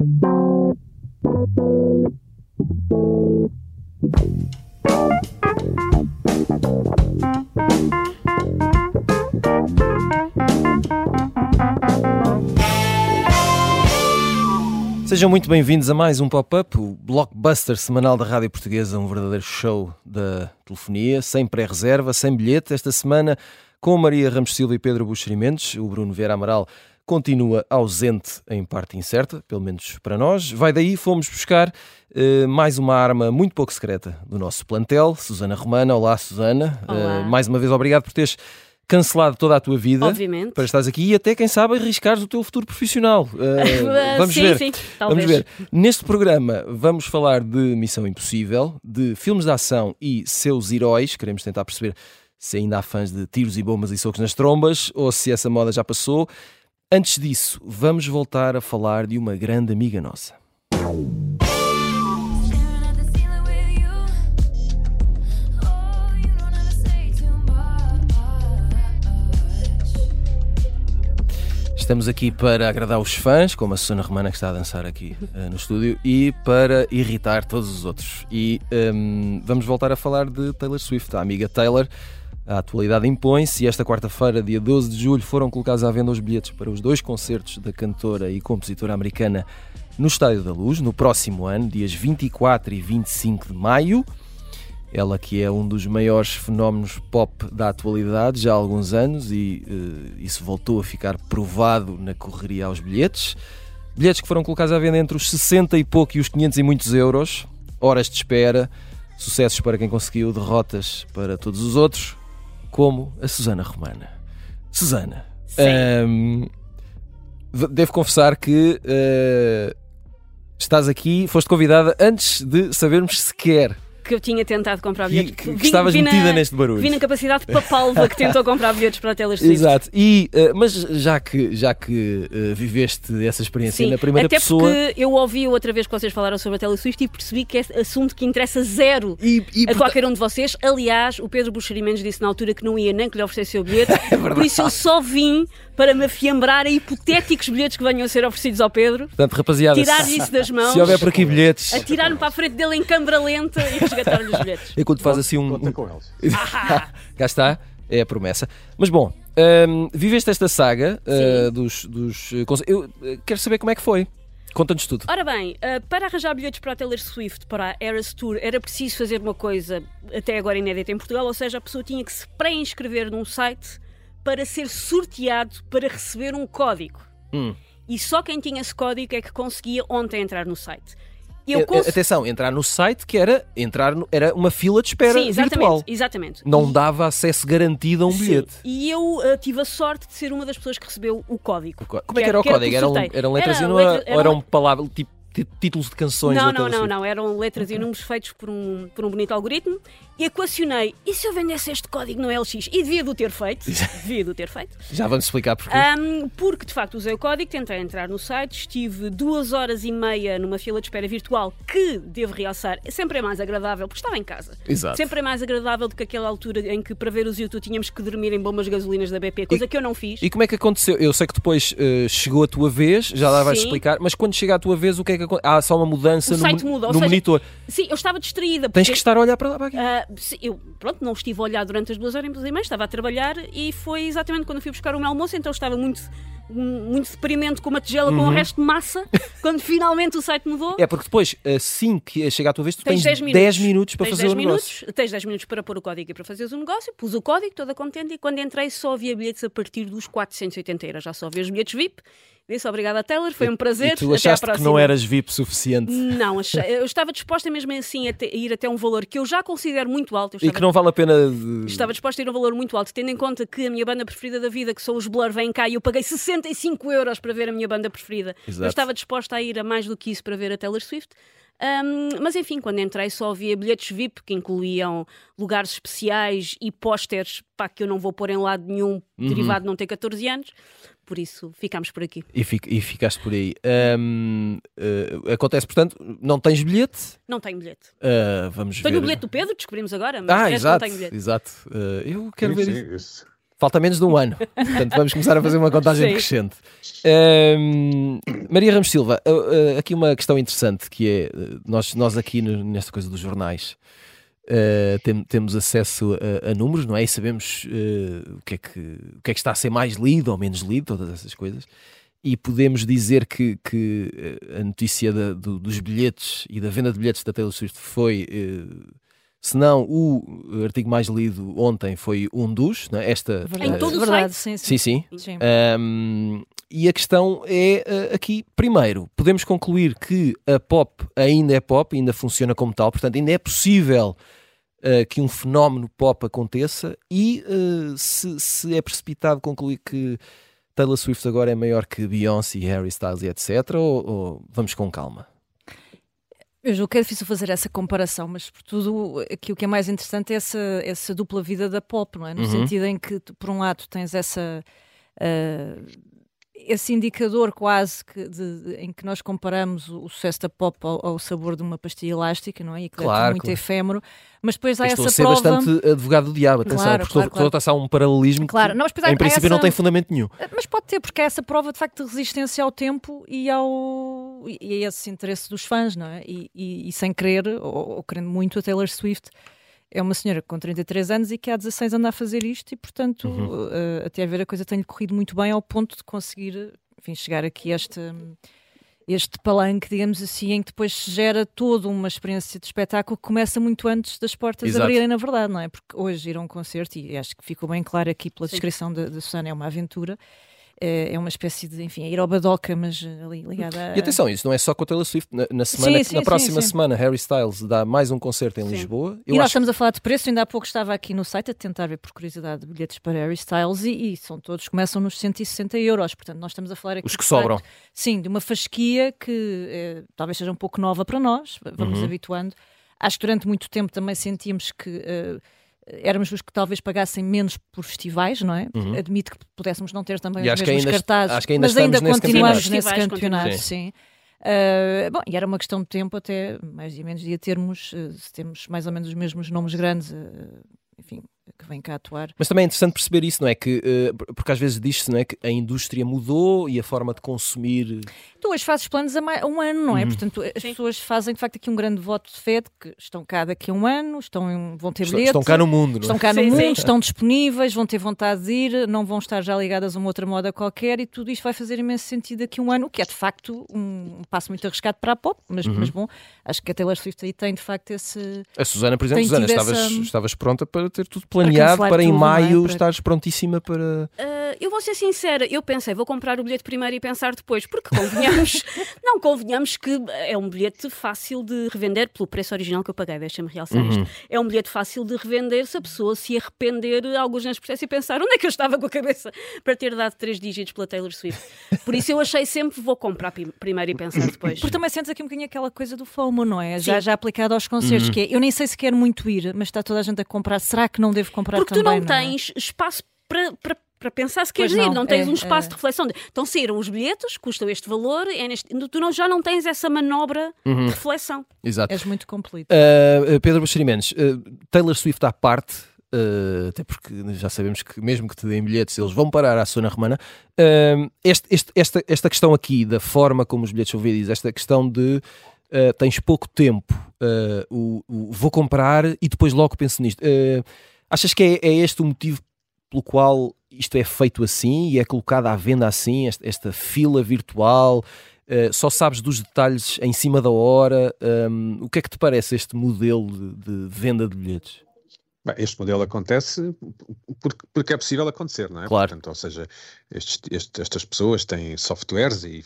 Sejam muito bem-vindos a mais um Pop-Up, o blockbuster semanal da Rádio Portuguesa, um verdadeiro show da telefonia, sem pré-reserva, sem bilhete. Esta semana com Maria Ramos Silva e Pedro Buxerimentos, o Bruno Vieira Amaral continua ausente em parte incerta, pelo menos para nós. Vai daí, fomos buscar uh, mais uma arma muito pouco secreta do nosso plantel, Susana Romana. Olá, Susana. Olá. Uh, mais uma vez, obrigado por teres cancelado toda a tua vida Obviamente. para estares aqui e até, quem sabe, arriscares o teu futuro profissional. Uh, vamos sim, ver. sim, Vamos ver. Neste programa vamos falar de Missão Impossível, de filmes de ação e seus heróis. Queremos tentar perceber se ainda há fãs de tiros e bombas e socos nas trombas ou se essa moda já passou. Antes disso, vamos voltar a falar de uma grande amiga nossa. Estamos aqui para agradar os fãs, como a Susana Romana que está a dançar aqui eh, no estúdio, e para irritar todos os outros. E ehm, vamos voltar a falar de Taylor Swift, a amiga Taylor. A atualidade impõe-se e esta quarta-feira, dia 12 de julho, foram colocados à venda os bilhetes para os dois concertos da cantora e compositora americana no Estádio da Luz, no próximo ano, dias 24 e 25 de maio. Ela que é um dos maiores fenómenos pop da atualidade já há alguns anos e eh, isso voltou a ficar provado na correria aos bilhetes. Bilhetes que foram colocados à venda entre os 60 e pouco e os 500 e muitos euros. Horas de espera, sucessos para quem conseguiu, derrotas para todos os outros, como a Susana Romana. Susana, v- devo confessar que eh, estás aqui, foste convidada antes de sabermos sequer Que eu tinha tentado comprar que, bilhetes. que- que Vi- estavas vi na- metida neste barulho. Vi na capacidade papalva que tentou comprar bilhetes para a Taylor Swift. Exato. E, eh, mas já que, já que eh, viveste essa experiência Sim, na primeira até pessoa. porque eu ouvi outra vez que vocês falaram sobre a Taylor Swift e percebi que é assunto que interessa zero E, e a porta- qualquer um de vocês. Aliás, o Pedro Buxerimentos disse na altura que não ia nem que lhe oferecesse o bilhete, É por isso eu só vim para me afiambrar a hipotéticos bilhetes que venham a ser oferecidos ao Pedro, Portanto, rapaziada, tirar isso das mãos, se houver por aqui bilhetes, atirar-me para a frente dele em câmara lenta e bilhetes. enquanto faz assim um. Conta um com eles. cá está, é a promessa. Mas bom, hum, viveste esta saga uh, dos. dos conce- eu uh, quero saber como é que foi. Conta-nos tudo. Ora bem, ah, para arranjar bilhetes para a Taylor Swift, para a Eras Tour, era preciso fazer uma coisa até agora inédita em Portugal, ou seja, a pessoa tinha que se pré-inscrever num site para ser sorteado para receber um código. Hum. E só quem tinha esse código é que conseguia ontem entrar no site. Eu cons- Atenção, entrar no site que era entrar no- era uma fila de espera Sim, exatamente, virtual. exatamente. Não E- dava acesso garantido a um Sim, bilhete. E eu ah, tive a sorte de ser uma das pessoas que recebeu o código. Como é que era o por código? Eram, sorteio. eram letras Era e não era, letra- ou eram eram palavras, tipo ti- títulos de canções Não, não, não, não. Eram letras e números feitos por um, por um bonito algoritmo. E equacionei. E se eu vendesse este código no LX? E devia do ter feito. devia do ter feito. Já vamos explicar porquê. Ahm, porque de facto usei o código, tentei entrar no site, estive duas horas e meia numa fila de espera virtual, que devo realçar, sempre é mais agradável, porque estava em casa. Exato. Sempre é mais agradável do que aquela altura em que para ver os YouTube tínhamos que dormir em bombas gasolinas da BP, coisa que eu não fiz. E como é que aconteceu? Eu sei que depois eh, chegou a tua vez, já lá vais Sim. explicar, mas quando chega a tua vez, o que é que acontece? Há só uma mudança O no, site muda, no seja, monitor. Sim, eu estava distraída. Tens porque- que estar a olhar para lá para aqui. Sim, eu, pronto, não estive a olhar durante as duas horas e meia, estava a trabalhar e foi exatamente quando fui buscar o meu almoço, então estava muito, muito deprimente com uma tigela com o resto de massa, quando finalmente o site mudou. Uhum. É porque depois, assim que chega à tua vez, tu Tens tens 10 10 minutos, minutos, para tens fazer 10 o negócio. minutos, Tens 10 minutos para pôr o código e para fazeres o negócio. Pus o código, toda contente, e quando entrei só havia bilhetes a partir dos 480 euros. Já só havia os bilhetes VIP. Disse obrigada, Taylor, foi um prazer. E tu achaste que não eras VIP suficiente Não, achei- eu estava disposta mesmo assim a, te- a ir até um valor que eu já considero muito alto. Eu e estava que não vale a pena. de- Estava disposta a ir a um valor muito alto, tendo em conta que a minha banda preferida da vida, que são os Blur, vem cá e eu paguei 65 euros para ver a minha banda preferida. Exato. Eu estava disposta a ir a mais do que isso para ver a Taylor Swift. Ahm, mas enfim, quando entrei só havia bilhetes VIP que incluíam lugares especiais e pósteres que eu não vou pôr em lado nenhum, Uhum. derivado de não ter 14 anos. Por isso ficámos por aqui. E, fi- e ficaste por aí. Ahm, eh, acontece, portanto, não tens bilhete? Não tenho bilhete. Ah, vamos ver. Tenho o bilhete do Pedro, descobrimos agora, mas Ah, exato. não tenho bilhete. exato. Eh, eu quero Sim, ver sim, esse- Falta menos de um ano. Portanto, vamos começar a fazer uma contagem Sim. crescente. Ahm, Maria Ramos Silva, ah, aqui uma questão interessante que é: nós, nós aqui no- nesta coisa dos jornais. Ah, tem- temos acesso a, a números, não é? E sabemos ah, o, que é que, o que é que está a ser mais lido ou menos lido, todas essas coisas. E podemos dizer que, que ah, a notícia da- do- dos bilhetes e da venda de bilhetes da Taylor Swift foi ah, se não o artigo mais lido ontem foi um dos, não é? esta Em eh, todo o verdade, sim, sim. Sim, sim. Sim. Um, e a questão é uh, aqui, primeiro, podemos concluir que a pop ainda é pop, ainda funciona como tal, portanto, ainda é possível uh, que um fenómeno pop aconteça e uh, se, se é precipitado concluir que Taylor Swift agora é maior que Beyoncé, Harry Styles e etc. Ou, ou vamos com calma? Eu julgo que é difícil fazer essa comparação, mas por tudo aqui o que é mais interessante é essa, essa dupla vida da pop, não é? No Uhum. sentido em que, por um lado, tens essa. ah, esse indicador quase que de- de- em que nós comparamos o, o sucesso da pop ao, ao sabor de uma pastilha elástica, não é? E que é Claro, tudo muito claro. efêmero, mas depois há Estou a essa ser prova. bastante advogado do diabo, atenção, Claro, porque claro, estou, claro. estou a um paralelismo Claro, que, não, mas há- em há princípio, essa- não tem fundamento nenhum. Mas pode ter, porque há essa prova de facto de resistência ao tempo e, ao, e a esse interesse dos fãs, não é? E, e- e sem querer, ou, ou querendo muito, a Taylor Swift é uma senhora com 33 anos e que há 16 anda a fazer isto e, portanto, Uhum. eh, até a ver a coisa tem-lhe corrido muito bem ao ponto de conseguir, enfim, chegar aqui a este. Este palanque, digamos assim, em que depois se gera toda uma experiência de espetáculo que começa muito antes das portas Exato. abrirem, na verdade, não é? Porque hoje ir a um concerto, e acho que ficou bem claro aqui pela Sim. descrição da, da Susana, é uma aventura, é é uma espécie de, enfim, é ir ao Badoca, mas eh, ali ligada a... E atenção, isso não é só com a Taylor Swift. Na, na semana, Sim, sim, na próxima sim. semana, Harry Styles dá mais um concerto em. Lisboa. E Eu nós acho estamos a falar de preço, ainda há pouco estava aqui no site a tentar ver por curiosidade bilhetes para Harry Styles e, e são todos, começam nos 160 euros, portanto nós estamos a falar aqui os que sobram. facto, Sim, de uma fasquia que eh, talvez seja um pouco nova para nós, vamos Uhum. habituando. Acho que durante muito tempo também sentíamos que eh, éramos os que talvez pagassem menos por festivais, não é? Uhum. Admito que pudéssemos não ter também E os mesmos cartazes, acho que ainda mas ainda nesse continuamos campeonato. nesse campeonato, continuam. sim. Uh, bom, e era uma questão de tempo até mais ou menos ia termos, uh, se temos mais ou menos os mesmos nomes grandes, uh, enfim, que vêm cá atuar. Mas também é interessante perceber isso, não é? Que, eh, porque às vezes diz-se não é? que a indústria mudou e a forma de consumir. Tu hoje fazes planos a um ano, não é? Uhum. Portanto, as Sim. pessoas fazem de facto aqui um grande voto de fé de que estão cá daqui a um ano, estão em- vão ter Estão, bilhete. estão cá no mundo, não Estão é? cá no Sim, mundo, sim. estão disponíveis, vão ter vontade de ir, não vão estar já ligadas a uma outra moda qualquer e tudo isto vai fazer imenso sentido daqui a um ano, o que é de facto um passo muito arriscado para a pop, mas, Uhum. mas bom, acho que a Taylor Swift aí tem de facto esse. A Susana, por exemplo, Susana, estavas, essa- estavas pronta para ter tudo planeado para, cancelar em é? maio Para- estares prontíssima para. Ah, eu vou ser sincera, eu pensei, vou comprar o bilhete primeiro e pensar depois, porque convenhamos, não convenhamos que é um bilhete fácil de revender pelo preço original que eu paguei, deixa-me realçar Uhum. isto. É um bilhete fácil de revender se a pessoa se arrepender alguns nesse processo e pensar onde é que eu estava com a cabeça para ter dado três dígitos pela Taylor Swift. Por isso eu achei sempre vou comprar prim- primeiro e pensar depois. Porque também sentes aqui um bocadinho aquela coisa do FOMO, não é? Já, já aplicado aos concertos, Uhum. que é, eu nem sei se quero muito ir, mas está toda a gente a comprar, será que não devo comprar Porque tu também? não é? tens espaço para. para para pensar se Pois queres ir, não, não tens é, um espaço é. de reflexão. de- Então saíram os bilhetes, custam este valor, é neste- tu não, já não tens essa manobra Uhum. de reflexão. Exato. És muito completo. Uh, uh, Pedro Buxerimentos, uh, Taylor Swift à parte, uh, até porque já sabemos que mesmo que te deem bilhetes, eles vão parar à Sona Romana. Uh, este- este- esta, esta questão aqui da forma como os bilhetes são vendidos, esta questão de uh, tens pouco tempo, uh, o, o vou comprar e depois logo penso nisto. Achas que é, é este o motivo pelo qual isto é feito assim e é colocado à venda assim, esta, esta fila virtual? Uh, só sabes dos detalhes em cima da hora. Um, o que é que te parece este modelo de, de venda de bilhetes? Bem, este modelo acontece porque, porque é possível acontecer, não é? Claro. Portanto, ou seja, estes- este- estas pessoas têm softwares e,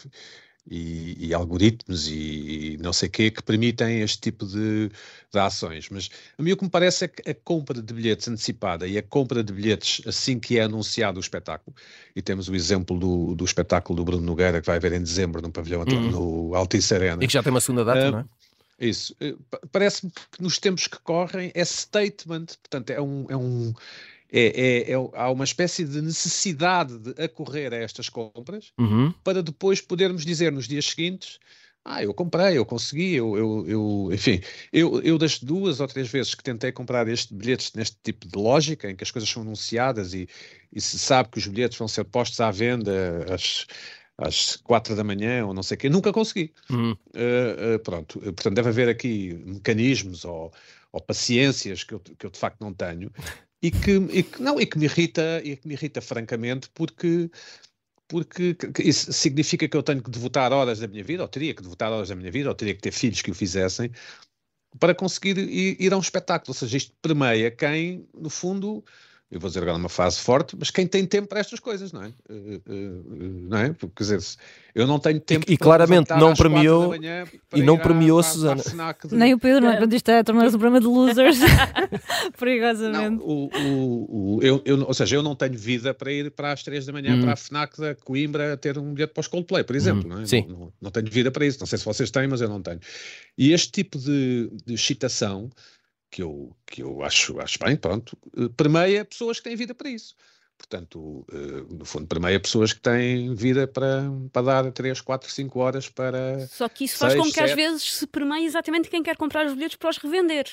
e- e algoritmos e, não sei o quê que permitem este tipo de, de ações. Mas a mim o que me parece é que a compra de bilhetes antecipada e a compra de bilhetes assim que é anunciado o espetáculo, e temos o exemplo do, do espetáculo do Bruno Nogueira que vai haver em dezembro no pavilhão Uhum. no Altice Arena. E que já tem uma segunda data, Ah, não é? Isso. Eh, pa- Parece-me que nos tempos que correm é statement, portanto, é um. É um é, é- é- há uma espécie de necessidade de acorrer a estas compras Uhum. para depois podermos dizer nos dias seguintes Ah, eu comprei, eu consegui, eu, eu, eu- enfim, eu, eu das duas ou três vezes que tentei comprar este bilhetes neste tipo de lógica, em que as coisas são anunciadas e, e se sabe que os bilhetes vão ser postos à venda às, às quatro da manhã ou não sei o quê, nunca consegui. Uhum. Uh, uh, pronto, Uh, portanto, deve haver aqui mecanismos ou, ou paciências que eu, que eu de facto não tenho e que, e que- não, e que me irrita, e que me irrita francamente porque porque que- que isso significa que eu tenho que devotar horas da minha vida, ou teria que devotar horas da minha vida, ou teria que ter filhos que o fizessem, para conseguir ir, ir a um espetáculo. Ou seja, isto permeia quem, no fundo, eu vou dizer agora uma frase forte, mas quem tem tempo para estas coisas, não é? Eh, eh, não é? Porque, quer dizer, se- eu não tenho tempo e para claramente não às quatro da premiou- manhã e não premiou a Susana. FNAC de- Nem o Pedro, não é? É. Isto é tornar-se um programa de losers. Não, Perigosamente. o, o, o- eu, eu- ou seja, eu não tenho vida para ir para as 3 da manhã Hum. para a FNAC da Coimbra ter um bilhete para os Coldplay, por exemplo. não, é? sim. Não, não- não tenho vida para isso. Não sei se vocês têm, mas eu não tenho. E este tipo de, de excitação, que eu, que eu acho, acho bem, pronto, eh, permeia pessoas que têm vida para isso. Portanto, eh, no fundo, permeia pessoas que têm vida para, para dar 3, 4, 5 horas para. Só que isso faz Seis, com que às vezes se permeie exatamente quem quer comprar os bilhetes para os revender.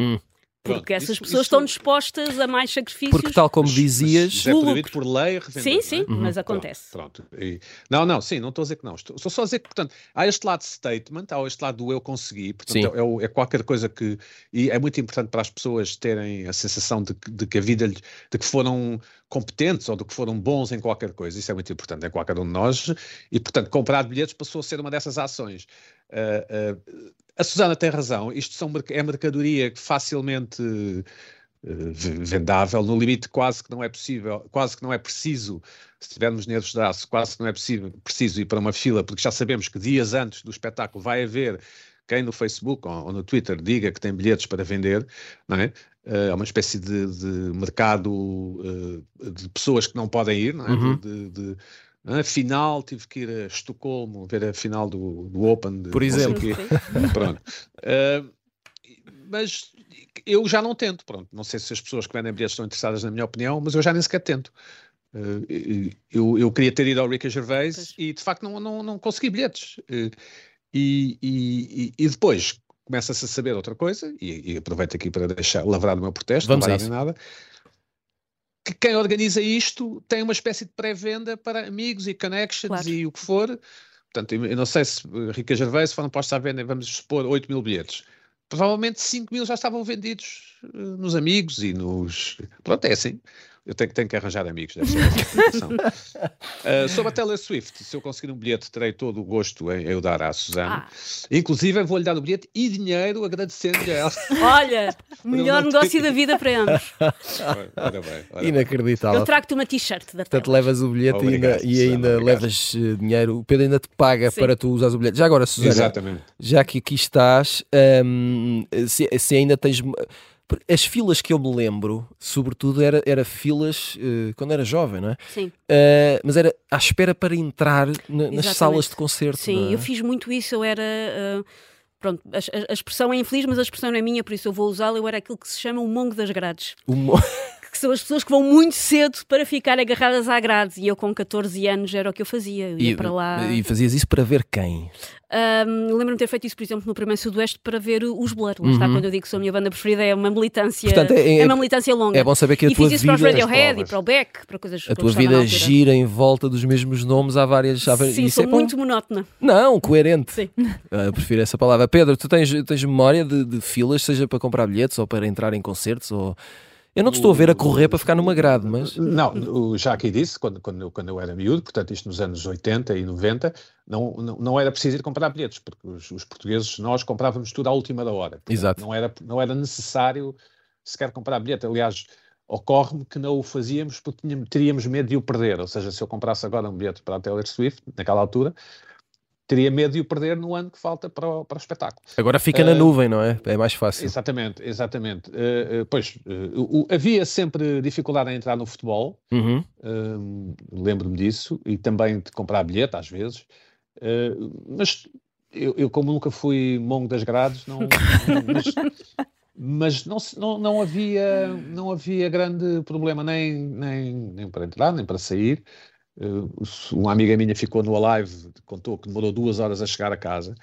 Hum. Porque Pronto, essas isso- pessoas isso- estão dispostas a mais sacrifícios. Porque, tal como dizias, mas é proibido por lei revender. Sim, não é? sim, mas acontece. Pronto. E- não, não, sim, não estou a dizer que não. Estou, estou só a dizer que, portanto, há este lado de statement, há este lado do eu consegui, portanto, Sim. é, é qualquer coisa que. E é muito importante para as pessoas terem a sensação de, que- de que a vida, lhes- de que foram competentes ou de que foram bons em qualquer coisa. Isso é muito importante em qualquer um de nós. E, portanto, comprar bilhetes passou a ser uma dessas ações. Ah, ah, a Susana tem razão, isto são, é mercadoria facilmente v- vendável, no limite quase que não é possível, quase que não é preciso, se tivermos nervos de aço, quase que não é possível, preciso ir para uma fila, porque já sabemos que dias antes do espetáculo vai haver quem no Facebook ou, ou no Twitter diga que tem bilhetes para vender, não é? É uma espécie de, de mercado de pessoas que não podem ir, não é? Uhum. De, de- de- Afinal, tive que ir a Estocolmo ver a final do, do Open. De Por exemplo. Pronto. Uh, mas eu já não tento, pronto. Não sei se as pessoas que vendem bilhetes estão interessadas na minha opinião, mas eu já nem sequer tento. Uh, eu, eu queria ter ido ao Ricky Gervais Pois. e de facto não, não, não consegui bilhetes. Uh, e, e, e depois começa-se a saber outra coisa, e, e aproveito aqui para deixar lavrar o meu protesto, Vamos não a vai nada. Que quem organiza isto tem uma espécie de pré-venda para amigos e connections Claro. e o que for. Portanto, eu não sei se uh, Rica Gervais foram postos à venda, vamos supor, 8 mil bilhetes. Provavelmente 5 mil já estavam vendidos uh, nos amigos e nos. Pronto, é assim. Eu tenho, que- tenho que arranjar amigos. Deve ser. Uh, sobre a Taylor Swift, se eu conseguir um bilhete, terei todo o gosto em eu dar à Susana. Ah, Inclusive, vou-lhe dar o bilhete e dinheiro agradecendo-lhe a ela. olha, melhor negócio da vida para ambos. Ora, ora bem, ora bem. inacreditável. Eu trago-te uma t-shirt da Portanto, levas o bilhete e ainda, Obrigado, e Susana, ainda obrigado. levas eh, dinheiro. O Pedro ainda te paga Sim. para tu usares o bilhete. Já agora, Susana, Exatamente. já que aqui estás, hum, se, se ainda tens. As filas que eu me lembro, sobretudo, era, era filas eh, quando era jovem, não é? Sim, Eh, mas era à espera para entrar na- nas salas de concerto. sim, é? eu fiz muito isso. Eu era. ah, pronto, a, a- expressão é infeliz, mas a expressão não é minha, por isso eu vou usá-la. Eu era aquilo que se chama o mongo das grades. O mo- Que são as pessoas que vão muito cedo para ficar agarradas à grade. E eu, com 14 anos, era o que eu fazia. Eu ia e, para lá. e fazias isso para ver quem? Ahm, Lembro-me de ter feito isso, por exemplo, no primeiro Sudoeste para ver os Blur. Lá está, quando eu digo que sou a minha banda preferida, é uma militância, Uhum. Portanto, é- é, uma militância longa. É bom saber que a e tua fiz isso para vida. Radiohead e para o Beck, para coisas A tua vida gira em volta dos mesmos nomes há várias. Há Sim, isso sou é bom. muito monótona. Não, coerente. Sim. Ah, eu prefiro essa palavra. Pedro, tu tens, tens memória de, de filas, seja para comprar bilhetes ou para entrar em concertos? Ou... Eu não te estou a ver a correr para ficar numa grade, mas. Não, o- já aqui disse, quando, quando, eu, quando eu era miúdo, portanto, isto nos anos 80 e 90, não, não, não era preciso ir comprar bilhetes, porque os, os portugueses, nós comprávamos tudo à última da hora. Portanto, Exato. Não era, não era necessário sequer comprar bilhete. Aliás, ocorre-me que não o fazíamos porque tínhamos, teríamos medo de o perder. Ou seja, se eu comprasse agora um bilhete para a Taylor Swift, naquela altura, teria medo de o perder no ano que falta para o, para o espetáculo. Agora fica na Ah, nuvem, não é? É mais fácil. Exatamente, exatamente. Eh, eh, pois, eh, o- havia sempre dificuldade em entrar no futebol, Uhum. Hum, lembro-me disso, e também de comprar bilhete às vezes, Uh, mas eu, eu, como nunca fui mongo das grades, não, não- mas, mas não, não, não havia, não havia grande problema nem, nem, nem para entrar, nem para sair. Uh, uma amiga minha ficou no Alive, contou que demorou duas horas a chegar a casa,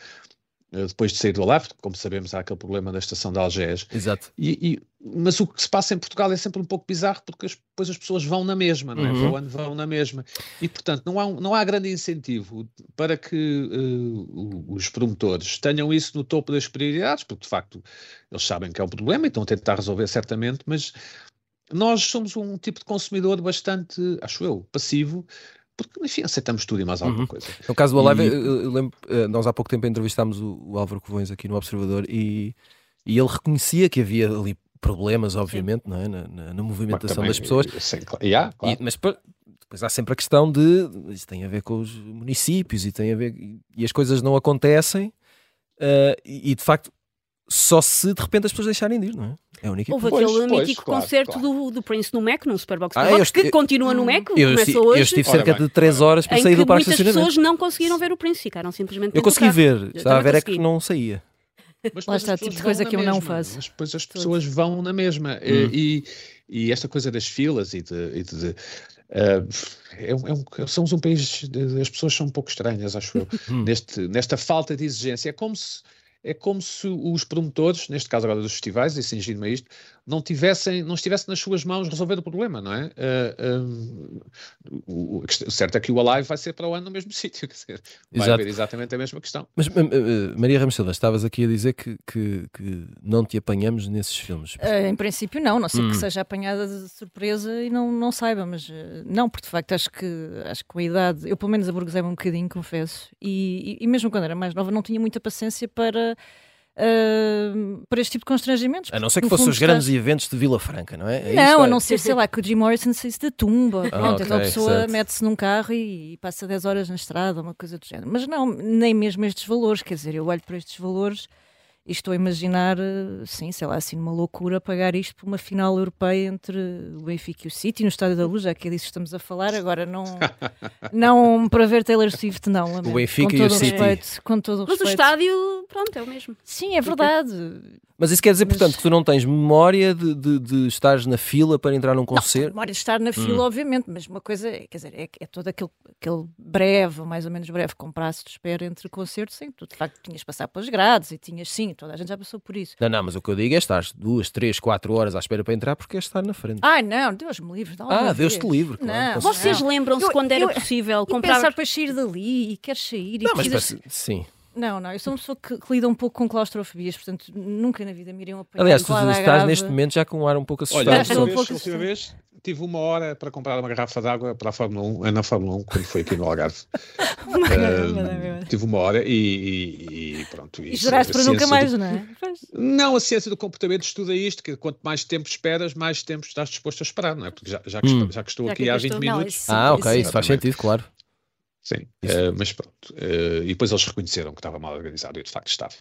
uh, depois de sair do Alive, porque, como sabemos, há aquele problema da estação de Algés. Exato. E, e- mas o que se passa em Portugal é sempre um pouco bizarro, porque as- depois as pessoas vão na mesma, não é? Uhum. Vão, vão na mesma. E, portanto, não há, um- não há grande incentivo para que uh, os promotores tenham isso no topo das prioridades, porque, de facto, eles sabem que é um problema e estão a tentar resolver certamente, mas nós somos um tipo de consumidor bastante, acho eu, passivo, porque, enfim, aceitamos tudo e mais alguma Uhum. coisa. No caso do Alive, E- eu, lembro, eh, nós há pouco tempo entrevistámos o, o Álvaro Covões aqui no Observador e, e ele reconhecia que havia ali problemas, obviamente, não é? na, na- na movimentação Também, das pessoas. Sim, claro. E há, claro. E- mas depois, há sempre a questão de isso tem a ver com os municípios e tem a ver e as coisas não acontecem eh, e, e, de facto só se de repente as pessoas deixarem de ir, não é? É a única Houve. Pois, aquele pois, mítico claro, concerto claro. Do, do Prince no Mac, num Superbox Ah, Box, eu que continua no Mac, Eu, começa eu hoje, estive Ora cerca bem, de 3 horas para sair do parque de muitas estacionamento. pessoas não conseguiram ver o Prince, ficaram simplesmente Eu consegui ver, estava a ver é que consegui. não saía. Mas Lá está, as tipo de coisa que eu não mesma, faço. Mas depois as pessoas vão na mesma. Hum. E, e esta coisa das filas e de. e de- eh, é um- é um- somos um país. de- as pessoas são um pouco estranhas, acho eu, Hum. neste, nesta falta de exigência. É como se. É como se os promotores, neste caso agora dos festivais, e cingindo-me a isto, não tivessem, não estivesse nas suas mãos resolver o problema, não é? Eh, o, o- certo é que o Alive vai ser para o ano no mesmo sítio, quer dizer, vai Exato. haver exatamente a mesma questão. Mas eh, Maria Ramos Silva, estavas aqui a dizer que, que, que não te apanhamos nesses filmes. Eh, em princípio, não, não ser Hum. que seja apanhada de surpresa e não, não saiba, mas não, porque de facto acho que, acho que com a idade, eu pelo menos aburguesei-me um bocadinho, confesso, e, e, e mesmo quando era mais nova não tinha muita paciência para, eh, para este tipo de constrangimentos. A não ser que fossem os grandes eventos de Vila Franca, não é? É Não, a é? não ser, sei lá, que o Jim Morrison saísse da tumba. Ah, Pronto, então a pessoa mete-se num carro e, e passa 10 horas na estrada, uma coisa do género. Mas não, nem mesmo estes valores. Quer dizer, eu olho para estes valores e estou a imaginar, eh, sim, sei lá, assim, numa loucura, pagar isto por uma final europeia entre o Benfica e o City no Estádio da Luz, já que é disso que estamos a falar. Agora, não, não para ver Taylor Swift, não. lamento. Benfica com e o todo City. respeito, Com todo o Mas o estádio, pronto, é o mesmo. Sim, é verdade. Mas isso quer dizer, Mas- portanto, que tu não tens memória de, de, de estares na fila para entrar num Não, concerto? memória de estar na fila, obviamente, mas uma coisa, é, quer dizer, é, é todo aquele, aquele breve, mais ou menos breve, com prazo de espera entre concertos, sim, tu de facto tinhas de passar pelas grades e tinhas, sim, toda a gente já passou por isso. Não, não, mas o que eu digo é estar duas, três, quatro horas à espera para entrar porque é estar na frente. Ai não, Deus me livre, dá Ah, Deus vez. te livre, claro, Não, Vocês lembram-se quando era eu- possível E comprar. pensar para sair dali e queres sair e Não, mas precisas- parece- sim. Não, não, eu sou uma pessoa que, que lida um pouco com claustrofobias, portanto nunca na vida me iriam apanhar Aliás, tu estás grave. neste momento já com um ar um pouco assustado. Olha, a última, vez, tive uma hora para comprar uma garrafa de água para a Fórmula 1, eh, na Fórmula 1, quando foi aqui no Algarve. Eh, tive uma hora e, e- e pronto. E isso, juraste para nunca mais, do- não é? Pois. Não, a ciência do comportamento estuda isto, que quanto mais tempo esperas, mais tempo estás disposto a esperar, não é? Porque já, já, que, Hum. estou, já que estou Já aqui que há aqui 20 estou- Não, minutos. isso- Ah, ok, isso faz Exatamente. sentido, claro. Sim, eh, mas pronto. Eh, e depois eles reconheceram que estava mal organizado e de facto estava.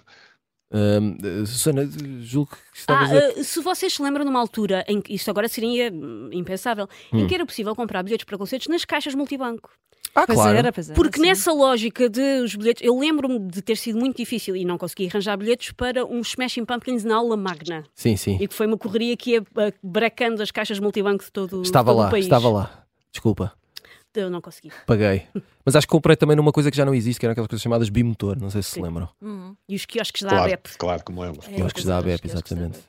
Eh, Susana, julgo que estavas Ah, a... eh, se vocês se lembram numa altura em que isto agora seria hum, impensável, Hum. em que era possível comprar bilhetes para concertos nas caixas multibanco. Ah, Pois claro. era, era, Porque sim. nessa lógica de os bilhetes, eu lembro-me de ter sido muito difícil e não consegui arranjar bilhetes para um Smashing Pumpkins na aula magna. Sim, sim. E que foi uma correria que ia ah, bracando as caixas multibanco de todo, de Estava todo lá, o país. estava lá. Desculpa, Eu não consegui. paguei. Mas acho que comprei também numa coisa que já não existe, que eram aquelas coisas chamadas bimotor, não sei se se Sim. lembram. Uhum. E os quiosques da Claro, ABEP. claro, como lembro. É, Kiosques pois da era, ABEP, os quiosques da exatamente. ABEP.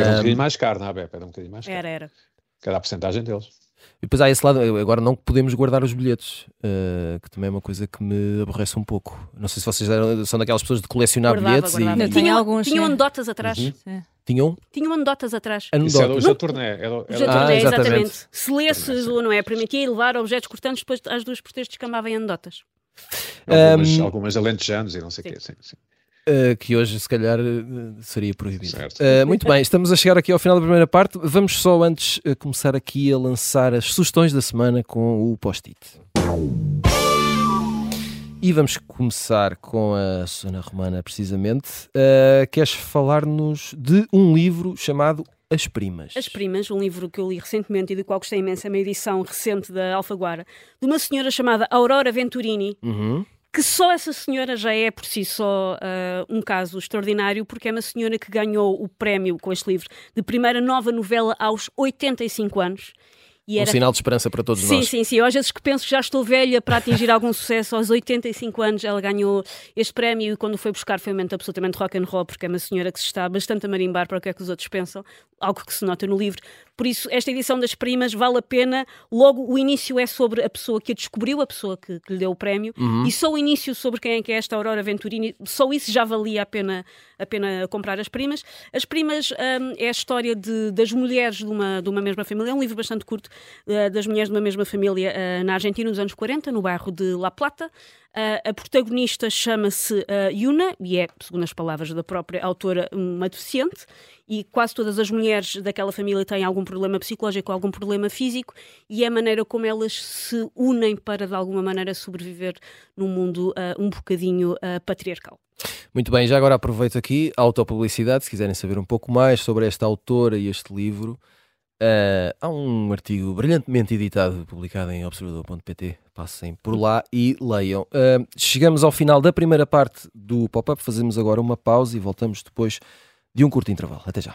Era um bocadinho mais caro na ABEP, era um bocadinho mais caro. Era, era. Que era a porcentagem deles. E depois há esse lado, agora não podemos guardar os bilhetes, eh, que também é uma coisa que me aborrece um pouco. Não sei se vocês eram- são daquelas pessoas de colecionar Guardava, bilhetes guardava. e, Tinham, alguns, tinham anedotas atrás. Uhum. Tinham Tinham anedotas atrás. Isso era anedotas. hoje a turnê. Era, Ah, exatamente. exatamente. Se lesse ou não é, permitia levar objetos cortantes, depois às duas por três descambavam em anedotas. algumas, Um, algumas alentejanos e não sei o quê. Sim, sim. Uh, que hoje se calhar uh, seria proibido. Certo. Uh, muito bem, estamos a chegar aqui ao final da primeira parte. Vamos só antes uh, começar aqui a lançar as sugestões da semana com o post-it. E vamos começar com a Susana Romana, precisamente. Uh, queres falar-nos de um livro chamado As Primas? As Primas, um livro que eu li recentemente e do qual gostei imenso, é uma edição recente da Alfaguara, de uma senhora chamada Aurora Venturini, Uhum. Que só essa senhora já é por si só ah, um caso extraordinário, porque é uma senhora que ganhou o prémio com este livro de primeira nova novela aos 85 anos. E Um era sinal de esperança para todos Sim, nós. sim, sim. Eu às vezes que penso que já estou velha para atingir algum sucesso. Aos 85 anos ela ganhou este prémio e quando foi buscar foi um momento absolutamente rock and roll, porque é uma senhora que se está bastante a marimbar para o que é que os outros pensam, algo que se nota no livro. Por isso, esta edição das primas vale a pena. Logo, o início é sobre a pessoa que a descobriu, a pessoa que, que lhe deu o prémio, e só o início sobre quem é que é esta Aurora Venturini, só isso já valia a pena, a pena comprar as primas. As primas hum, é a história de- das mulheres de uma, de uma mesma família, é um livro bastante curto, eh, das mulheres de uma mesma família eh, na Argentina nos anos 40, no bairro de La Plata. A protagonista chama-se Yuna e é, segundo as palavras da própria autora, uma deficiente. E quase todas as mulheres daquela família têm algum problema psicológico, algum problema físico, e é a maneira como elas se unem para, de alguma maneira, sobreviver num mundo eh, um bocadinho eh, patriarcal. Muito bem, já agora aproveito aqui a autopublicidade, se quiserem saber um pouco mais sobre esta autora e este livro. Eh, há um artigo brilhantemente editado, publicado em observador.pt. Passem por lá e leiam. Eh, chegamos ao final da primeira parte do pop-up. Fazemos agora uma pausa e voltamos depois de um curto intervalo. Até já.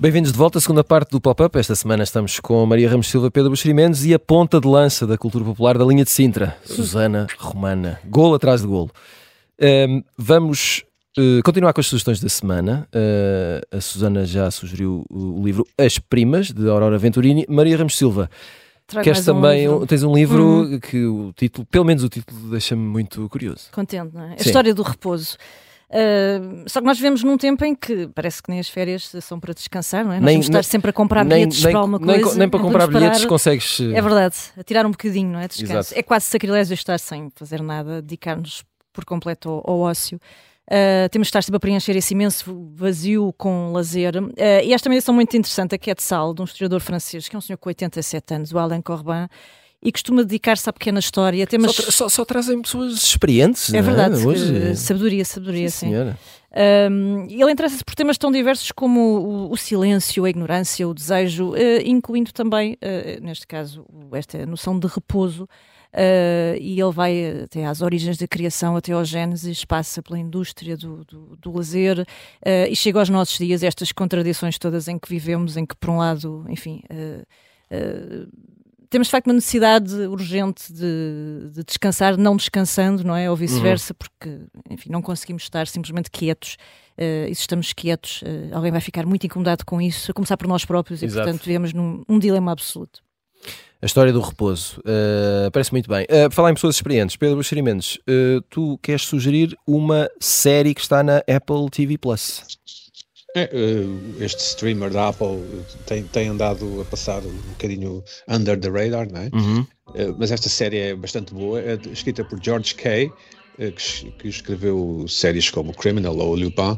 Bem-vindos de volta à segunda parte do Pop-Up. Esta semana estamos com Maria Ramos Silva, Pedro Buxeri Mendes e a ponta de lança da cultura popular da linha de Sintra, Susana Romana. Golo atrás de golo. Ahm, vamos eh, continuar com as sugestões da semana. Eh, a Susana já sugeriu o, livro As Primas, de Aurora Venturini. Maria Ramos Silva, Trago queres um também. um- tens um livro que o título, pelo menos o título, deixa-me muito curioso. Contente, não é? A Sim. história do repouso. Ah, só que nós vivemos num tempo em que parece que nem as férias são para descansar, não é? Nós Nem- estar nem- sempre a comprar nem, bilhetes nem, para alguma nem, coisa. nem para não comprar bilhetes parar. consegues. eh, É verdade, a tirar um bocadinho, não é? Descanso. Exato. É quase sacrilégio estar sem fazer nada, dedicar-nos por completo ao, ao ócio. Ah, temos de estar sempre a preencher esse imenso vazio com lazer. Ah, e esta é uma edição muito interessante, a Quetzal, de um historiador francês, que é um senhor com 87 anos, o Alain Corbin, e costuma dedicar-se à pequena história, temas... Só, tra- só- só trazem pessoas experientes. É não verdade, Hoje. eh, sabedoria, sabedoria, Sim, sim. Um, e ele interessa-se por temas tão diversos como o, o silêncio, a ignorância, o desejo, eh, incluindo também, eh, neste caso, esta noção de repouso. eh, e ele vai até às origens da criação, até ao Gênesis, passa pela indústria do, do, do lazer eh, e chega aos nossos dias, estas contradições todas em que vivemos, em que, por um lado, enfim. eh, temos de facto uma necessidade urgente de, de descansar, não descansando, não é? Ou vice-versa, porque, enfim, não conseguimos estar simplesmente quietos. eh, e se estamos quietos, eh, alguém vai ficar muito incomodado com isso, a começar por nós próprios, Exato. e portanto vivemos num um dilema absoluto. A história do repouso. Uh, parece muito bem. Uh, falar em pessoas experientes, Pedro Buxeri Mendes, uh, tu queres sugerir uma série que está na Apple TV Plus. É, eh, este streamer da Apple tem, tem andado a passar um bocadinho under the radar, não é? Uhum. Eh, mas esta série é bastante boa, é escrita por George Kay, eh, que, es- que escreveu séries como Criminal ou Lupin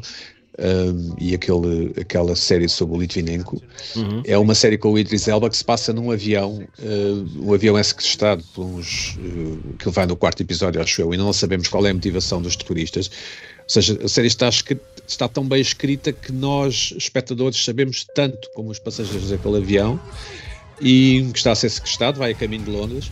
um, e aquele, aquela série sobre o Litvinenko. Uhum. É uma série com o Idris Elba que se passa num avião, eh, um avião é sequestrado por uns, eh, que ele vai no quarto episódio, acho eu, e não sabemos qual é a motivação dos terroristas. Ou seja, a série está, está tão bem escrita que nós, espectadores, sabemos tanto como os passageiros daquele avião e que está a ser sequestrado, vai a caminho de Londres.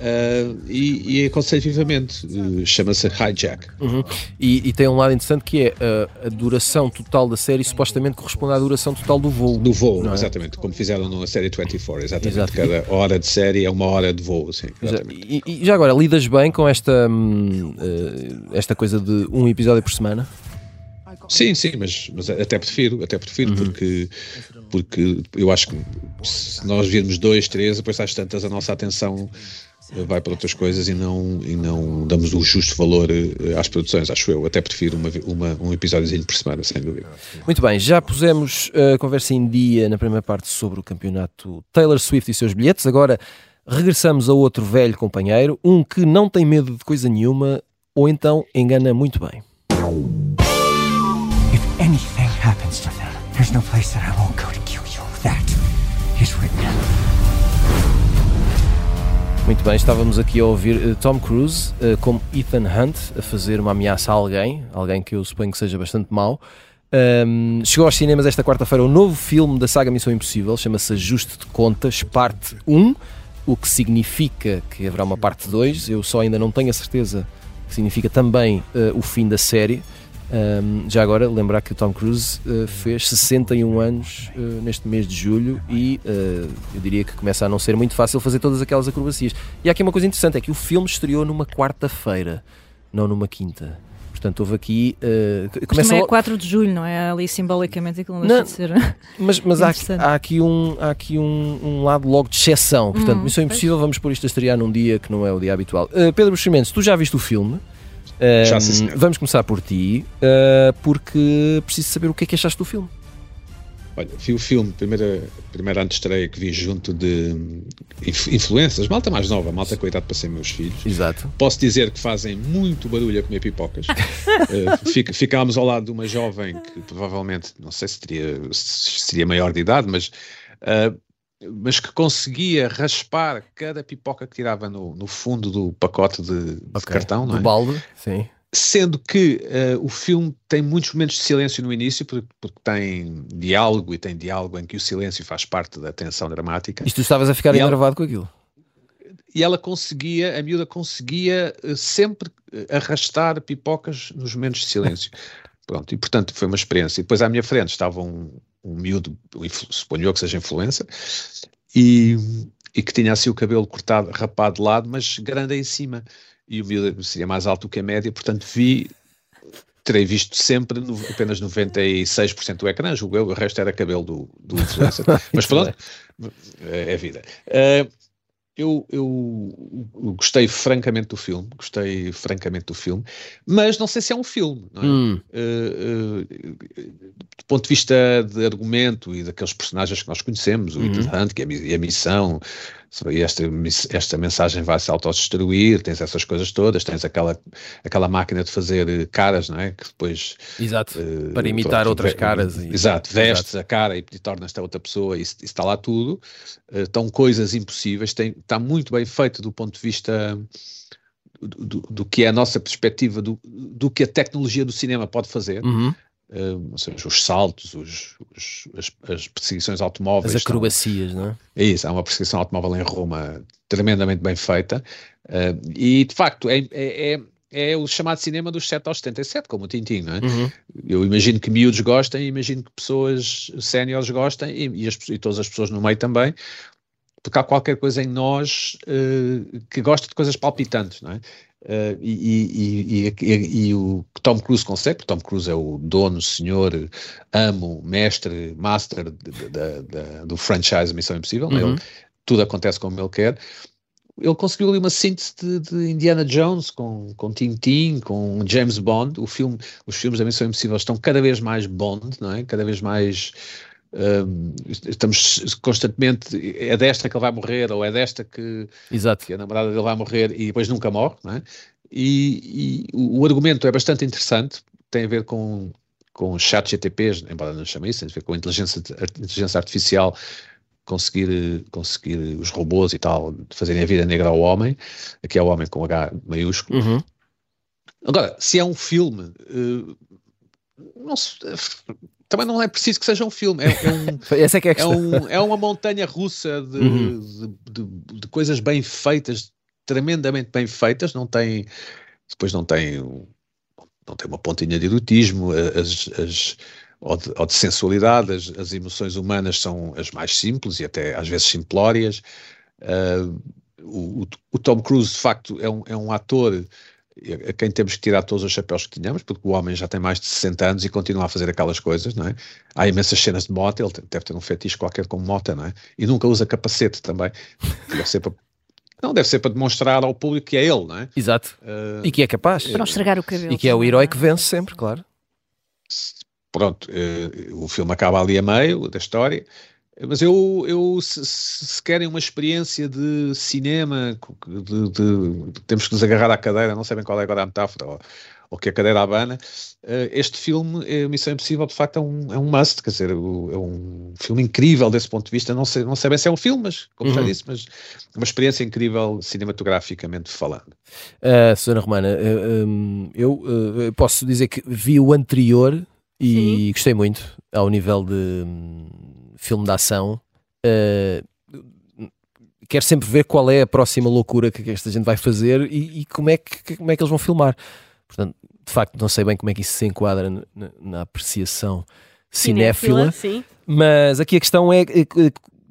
Eh, e, e aconselho vivamente, eh, chama-se Hijack. Uhum. E, e tem um lado interessante que é uh, a duração total da série supostamente corresponde à duração total do voo. Do voo, é? exatamente, como fizeram na série 24, exatamente. Exato. Cada hora de série é uma hora de voo, sim. E, e já agora, lidas bem com esta, hum, uh, esta coisa de um episódio por semana? Sim, sim, mas, mas até prefiro, até prefiro, porque, porque eu acho que se nós virmos dois, três, depois às tantas a nossa atenção eh, vai para outras coisas e não, e não damos o justo valor eh, às produções, acho eu. Até prefiro uma, uma, um episódiozinho por semana, sem dúvida. Muito bem, já pusemos a conversa em dia na primeira parte sobre o campeonato Taylor Swift e seus bilhetes. Agora regressamos a outro velho companheiro, um que não tem medo de coisa nenhuma ou então engana muito bem. If anything happens to them, there's no place that I won't go to Muito bem, estávamos aqui a ouvir eh, Tom Cruise eh, como Ethan Hunt a fazer uma ameaça a alguém, alguém que eu suponho que seja bastante mau. Ahm, chegou aos cinemas esta quarta-feira o novo filme da saga Missão Impossível, chama-se Ajuste de Contas, parte 1, o que significa que haverá uma parte 2. Eu só ainda não tenho a certeza que significa também eh, o fim da série. Um, já agora, lembrar que o Tom Cruise eh, fez 61 anos eh, neste mês de julho e eh, eu diria que começa a não ser muito fácil fazer todas aquelas acrobacias. E há aqui uma coisa interessante: é que o filme estreou numa quarta-feira, não numa quinta. Portanto, houve aqui. Mas começa é logo- 4 de julho, não é? Ali simbolicamente aquilo não deixa Não. de ser. Mas, mas há, há aqui, um, há aqui um, um lado logo de exceção. Portanto, Hum, Missão Impossível, vamos pôr isto a estrear num dia que não é o dia habitual. Uh, Pedro Buxamentos, tu já viste o filme? Uh, Já, sim, senhor. vamos começar por ti, uh, porque preciso saber o que é que achaste do filme. Olha, vi o filme, primeira, primeira antestreia que vi junto de inf- influências, malta mais nova, malta com idade para ser meus filhos. Exato. Posso dizer que fazem muito barulho a comer pipocas. Fica- ficámos ao lado de uma jovem que provavelmente, não sei se teria, se seria maior de idade, mas, eh, mas que conseguia raspar cada pipoca que tirava no, no fundo do pacote de, de Ok. cartão, não Do é? balde, sim. Sendo que eh, o filme tem muitos momentos de silêncio no início, porque, porque tem diálogo e tem diálogo em que o silêncio faz parte da tensão dramática. Isto tu estavas a ficar E ela- enervado com aquilo. E ela conseguia, a miúda conseguia eh, sempre eh, arrastar pipocas nos momentos de silêncio. Pronto, e portanto foi uma experiência. E depois à minha frente estava um, um miúdo, suponho eu que seja influencer, e, e que tinha assim o cabelo cortado, rapado de lado, mas grande em cima. E o miúdo seria mais alto do que a média, portanto vi, terei visto sempre no- apenas 96% do ecrã, julgo eu, o resto era cabelo do, do influencer. mas pronto, é é vida. Eh, eu, eu gostei francamente do filme, gostei francamente do filme, mas não sei se é um filme, é? Hum, Uh, uh, do ponto de vista de argumento e daqueles personagens que nós conhecemos, o Ethan Hunt, que é a mi- a missão, esta, esta mensagem vai se autodestruir, tens essas coisas todas, tens aquela, aquela máquina de fazer eh, caras, não é? Que depois exato. eh, Para imitar pronto, outras ve- caras e- Exato, vestes Exato. a cara e, e tornas-te a outra pessoa e, isso isso está lá tudo. Eh, estão coisas impossíveis, tem, está muito bem feito do ponto de vista do, do- do que é a nossa perspectiva, do, do que a tecnologia do cinema pode fazer. Uhum. Eh, ou seja, os saltos, os- os- as, as perseguições automóveis. As acrobacias, não é? é isso, há uma perseguição automóvel em Roma tremendamente bem feita eh, e de facto é, é, é- é o chamado cinema dos 7 aos 77, como o Tintin, não é? Uhum. Eu imagino que miúdos gostem, imagino que pessoas séniores gostem e, e as- e todas as pessoas no meio também, porque há qualquer coisa em nós eh, que gosta de coisas palpitantes, não é? Eh, e, e- e- e- o que Tom Cruise consegue, porque Tom Cruise é o dono, senhor, amo, mestre, master de- de- da- da- do franchise Missão Impossível, é? Uhum. Ele- tudo acontece como ele quer. Ele conseguiu ali uma síntese de, de Indiana Jones com, com Tintin, com James Bond. O filme, os filmes da Missão Impossível estão cada vez mais Bond, não é? Cada vez mais estamos constantemente é desta que ele vai morrer ou é desta que, que a namorada dele vai morrer e depois nunca morre, é? E, e o, argumento é bastante interessante, tem a ver com com chat GTPs, embora não chame isso, tem a ver com inteligência, inteligência artificial conseguir, conseguir os robôs e tal fazerem a vida negra ao homem, aqui é o homem com H maiúsculo. Uhum. Agora, se é um filme, eh, não se- também não é preciso que seja um filme, é, é um, Essa é que é é, um- é uma montanha russa de, Uhum. de- de- de coisas bem feitas, tremendamente bem feitas, não tem, depois não tem, não tem uma pontinha de erotismo, as, as- ou, de, ou de sensualidade, as, as emoções humanas são as mais simples e até às vezes simplórias. O, o- o Tom Cruise, de facto, é um, é um ator a quem temos que tirar todos os chapéus que tínhamos, porque o homem já tem mais de 60 anos e continua a fazer aquelas coisas, não é? Há imensas cenas de moto, ele deve ter um fetiche qualquer com moto, não é? E nunca usa capacete também. Deve ser para... Não, deve ser para demonstrar ao público que é ele, não é? Exato. Ah, E que é capaz. Para não estragar o cabelo. E que é o herói não que vence sempre, claro. pronto, eh, o filme acaba ali a meio da história, mas eu, eu se, se- querem uma experiência de cinema, de, de- de- temos que nos agarrar à cadeira, não sei bem qual é agora a metáfora, ou, ou que a cadeira abana, eh, este filme, eh, Missão Impossível, de facto é um, é um must, quer dizer, é um filme incrível desse ponto de vista, não sei, não sei bem se é um filme, mas, como já Uhum. disse, mas uma experiência incrível cinematograficamente falando. Uh, Susana Romana, uh, um, eu uh, posso dizer que vi o anterior e gostei muito ao nível de filme de ação. Uh, quero sempre ver qual é a próxima loucura que esta gente vai fazer e, e como, é que, como é que eles vão filmar. Portanto, de facto, não sei bem como é que isso se enquadra na, na- apreciação cinéfila, Sim. mas aqui a questão é.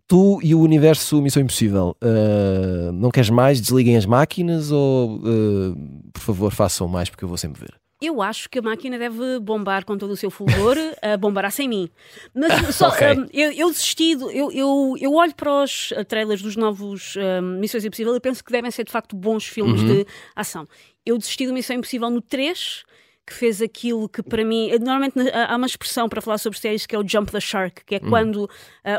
Tu e o universo Missão Impossível, eh, não queres mais? Desliguem as máquinas ou, eh, por favor, façam mais porque eu vou sempre ver. Eu acho que a máquina deve bombar com todo o seu fulgor, a bombará sem mim. Mas só, Ok. hum, eu, eu desisti, de- eu, eu, eu olho para os uh, trailers dos novos hum, Missões Impossível e penso que devem ser de facto bons filmes Uhum. de ação. Eu desisti do Missão Impossível no 3, que fez aquilo que para mim. Normalmente há uma expressão para falar sobre séries que é o Jump the Shark, que é Uhum. quando uh,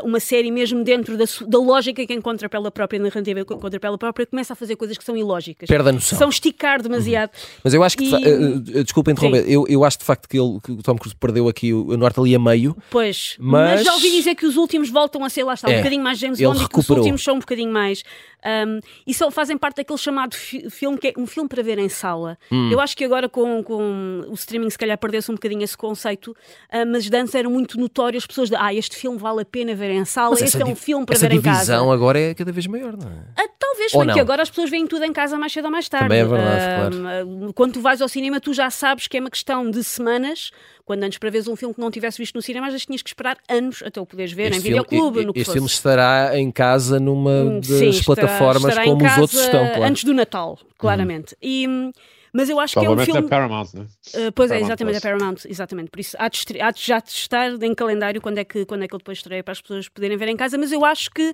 uma série, mesmo dentro da, da lógica que encontra pela própria narrativa, que encontra pela própria, começa a fazer coisas que são ilógicas. Perde a noção. São esticar demasiado. Mas eu acho que, de fa- E- eh, desculpa interromper, eu, eu acho de facto que, ele, que o Tom Cruise perdeu aqui o, norte ali a meio. Pois, Mas- mas... já ouvi dizer que os últimos voltam a ser lá está, um É, bocadinho mais James Bond e que os últimos são um bocadinho mais. Um, e só fazem parte daquele chamado fi- filme que é um filme para ver em sala. Hum. Eu acho que agora com, com o streaming se calhar perdeu-se um bocadinho esse conceito, ah, mas antes era muito notório as pessoas de ah, este filme vale a pena ver em sala, Mas este é um filme para ver em casa. divisão agora é cada vez maior, não é? Ah, talvez, Ou bem que não. agora as pessoas veem tudo em casa mais cedo ou mais tarde. Também é verdade, claro. ah, Quando tu vais ao cinema, tu já sabes que é uma questão de semanas. Quando antes para veres um filme que não tivesse visto no cinema, já tinhas que esperar anos até o poderes ver em Este filme- videoclube, e- no que este fosse. filme estará em casa numa Hum, das sim, plataformas estará em como os outros estão, claro. Uhum. Antes do Natal, claramente. E, hum, mas eu acho que é um Provavelmente filme. na Paramount, né? Uh, pois é, Paramount exatamente, Plus. a Paramount, exatamente. Por isso há de, estre- há de já de estar em calendário quando é, que, quando é que ele depois estreia para as pessoas poderem ver em casa, mas eu acho que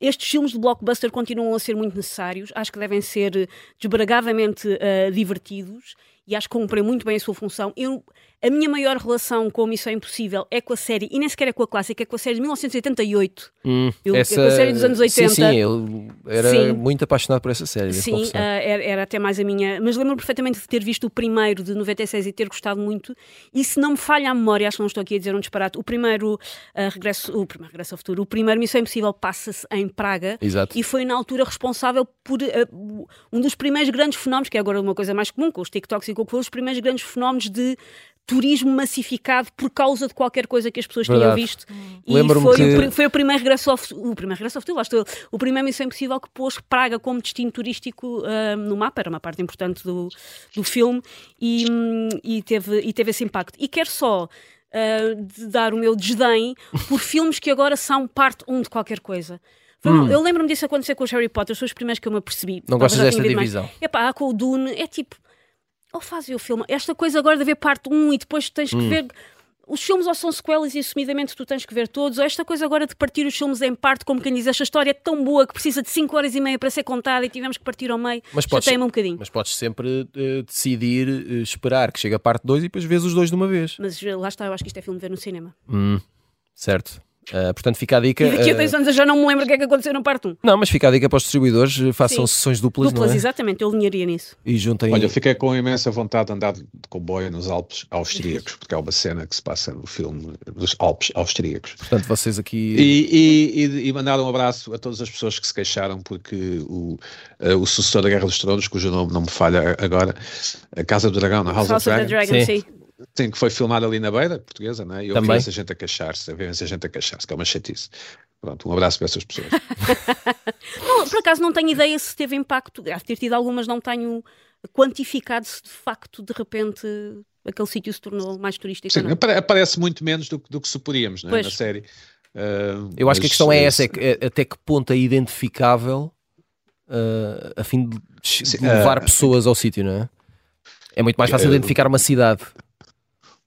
estes filmes de blockbuster continuam a ser muito necessários, acho que devem ser eh, desbragadamente uh, divertidos e acho que cumprem muito bem a sua função. Eu, a minha maior relação com a Missão Impossível é com a série, e nem sequer é com a clássica, é com a série de 1988. Hum, Eu- é com a série dos anos 80. Sim, sim, ele era Sim. muito apaixonado por essa série. Sim, ah, era, era até mais a minha. Mas lembro-me perfeitamente de ter visto o primeiro de 96 e ter gostado muito. E se não me falha a memória, acho que não estou aqui a dizer um disparate, o primeiro ah, regresso, o primeiro regresso ao futuro, o primeiro Missão Impossível passa-se em Praga. Exato. E foi na altura responsável por ah, um dos primeiros grandes fenómenos, que é agora uma coisa mais comum com os TikToks e com o que foi, os primeiros grandes fenómenos de turismo massificado por causa de qualquer coisa que as pessoas tinham Verdade. visto. E Lembro-me foi, que- o, foi o primeiro regresso ao o primeiro regresso ao futuro, lá estou, o primeiro Missão Impossível que pôs Praga como destino turístico ah, no mapa, era uma parte importante do, do filme e, hum, e teve, e teve esse impacto. E quero só ah, de dar o meu desdém por filmes que agora são parte um de qualquer coisa. Mal- Eu lembro-me disso acontecer com os Harry Potter, são os primeiros que eu me apercebi. Não gostas desta divisão? Epá, com o Dune, é tipo, ou fazem o filme, esta coisa agora de haver parte 1 e depois tens Hum. que ver. Os filmes ou são sequelas e assumidamente tu tens que ver todos, ou esta coisa agora de partir os filmes em parte, como quem diz, esta história é tão boa que precisa de 5 horas e meia para ser contada e tivemos que partir ao meio, Mas podes, um bocadinho. mas podes sempre eh, decidir eh, esperar que chegue a parte 2 e depois vês os dois de uma vez. Mas eh, lá está, eu acho que isto é filme de ver no cinema. Hum, certo. Ah, portanto, fica a dica. E daqui a eh, dois anos eu já não me lembro o que é que aconteceu no parte 1. Não, mas fica a dica para os distribuidores, façam Sim. sessões duplas, Duplas, não é? exatamente, eu alinharia nisso. E juntem. Olha, eu fiquei com imensa vontade de andar de comboio nos Alpes austríacos, porque é uma cena que se passa no filme dos Alpes austríacos. Portanto, vocês aqui. E, e, e, e mandar um abraço a todas as pessoas que se queixaram porque o, eh, o sucessor da Guerra dos Tronos, cujo nome não me falha agora, a Casa do Dragão, na House, House of of the Dragon, Dragon, Sim. sim. Sim, que foi filmado ali na beira portuguesa, né? e eu vi Também. essa gente a queixar-se, eu vi essa gente a queixar-se, que é uma chatice. Pronto, um abraço para essas pessoas. Não, por acaso não tenho ideia se teve impacto. Deve ter tido algumas, não tenho quantificado se de facto de repente aquele sítio se tornou mais turístico. Sim, aparece muito menos do, que- do que suporíamos né, Pois. na série. Uh, Eu acho que a questão é eh, essa: é que, eh, até que ponto é identificável ah, a fim de, de Sim, levar ah, pessoas ao sítio, não é? É muito mais fácil identificar uma cidade.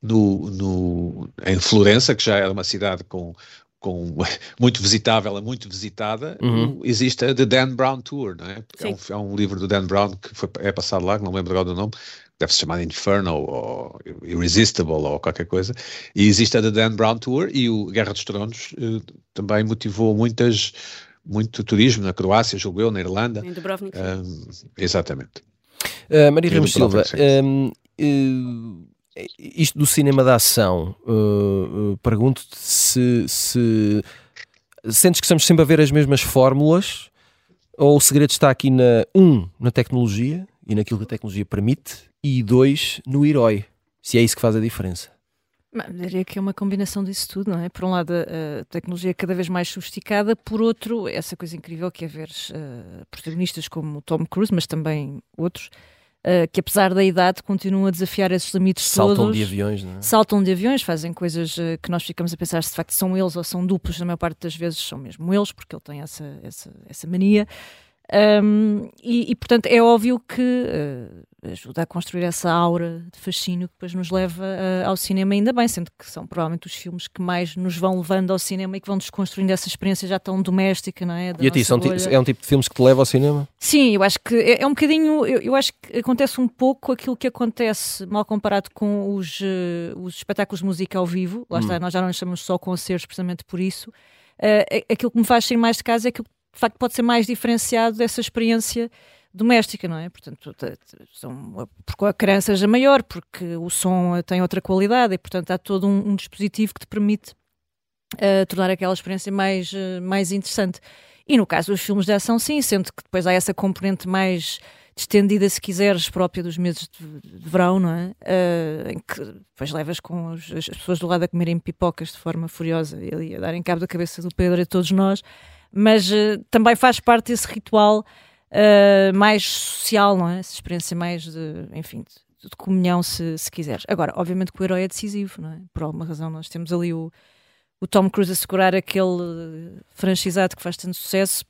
No, no, em Florença, que já era uma cidade com, com muito visitável a muito visitada, Uhum. existe a The Dan Brown Tour, não é? É um, é um livro do Dan Brown que foi, é passado lá, que não lembro agora do nome, deve se chamar Inferno ou Irresistible ou qualquer coisa. E existe a The Dan Brown Tour e o Guerra dos Tronos eh, também motivou muitas, muito turismo na Croácia, julgo eu, na Irlanda. Em Dubrovnik. Ah, exatamente. Uh, Maria Ramos Silva, um, uh, isto do cinema da ação, uh, uh, pergunto-te se, se sentes que estamos sempre a ver as mesmas fórmulas ou o segredo está aqui na um, na tecnologia e naquilo que a tecnologia permite e dois, no herói, se é isso que faz a diferença. Mas diria que é uma combinação disso tudo, não é? Por um lado, a, tecnologia é cada vez mais sofisticada, por outro, essa coisa incrível que é ver eh, protagonistas como Tom Cruise, mas também outros, eh, que apesar da idade continuam a desafiar esses limites Saltam todos. de aviões, não é? Saltam de aviões, fazem coisas eh, que nós ficamos a pensar se de facto são eles ou são duplos, na maior parte das vezes são mesmo eles, porque ele tem essa, essa, essa mania. Um, e, e, portanto é óbvio que uh, ajuda a construir essa aura de fascínio que depois nos leva uh, ao cinema, ainda bem, sendo que são provavelmente os filmes que mais nos vão levando ao cinema e que vão desconstruindo essa experiência já tão doméstica, não é? Da E a ti, são é um tipo de filmes que te leva ao cinema? Sim, eu acho que é, é um bocadinho, eu, eu acho que acontece um pouco aquilo que acontece mal comparado com os, eh, os espetáculos de música ao vivo. Lá está, nós já não nos chamamos só concertos precisamente por isso. A- aquilo que me faz sair mais de casa é que de facto pode ser mais diferenciado dessa experiência doméstica, não é? Portanto, são, porque a criança seja maior, porque o som tem outra qualidade e, portanto, há todo um, um dispositivo que te permite eh, tornar aquela experiência mais, eh, mais interessante. E no caso dos filmes de ação, sim, sendo que depois há essa componente mais distendida, se quiseres, própria dos meses de, de verão, não é? Eh, em que depois levas com os- as pessoas do lado a comerem pipocas de forma furiosa e a darem cabo da cabeça do Pedro e de todos nós, mas eh, também faz parte desse ritual eh, mais social, não é? Essa experiência mais de, enfim, de, de comunhão, se, se quiseres. Agora, obviamente que o herói é decisivo, não é? Por alguma razão, nós temos ali o, o Tom Cruise a segurar aquele eh, franchisado que faz tanto sucesso